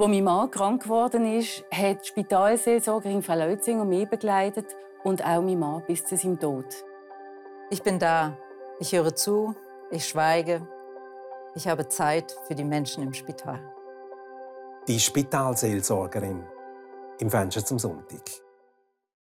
Als mein Mann krank geworden ist, hat die Spitalseelsorgerin Frau Leutzinger mich begleitet und auch mein Mann bis zu seinem Tod. Ich bin da. Ich höre zu. Ich schweige. Ich habe Zeit für die Menschen im Spital. Die Spitalseelsorgerin im Fenster zum Sonntag.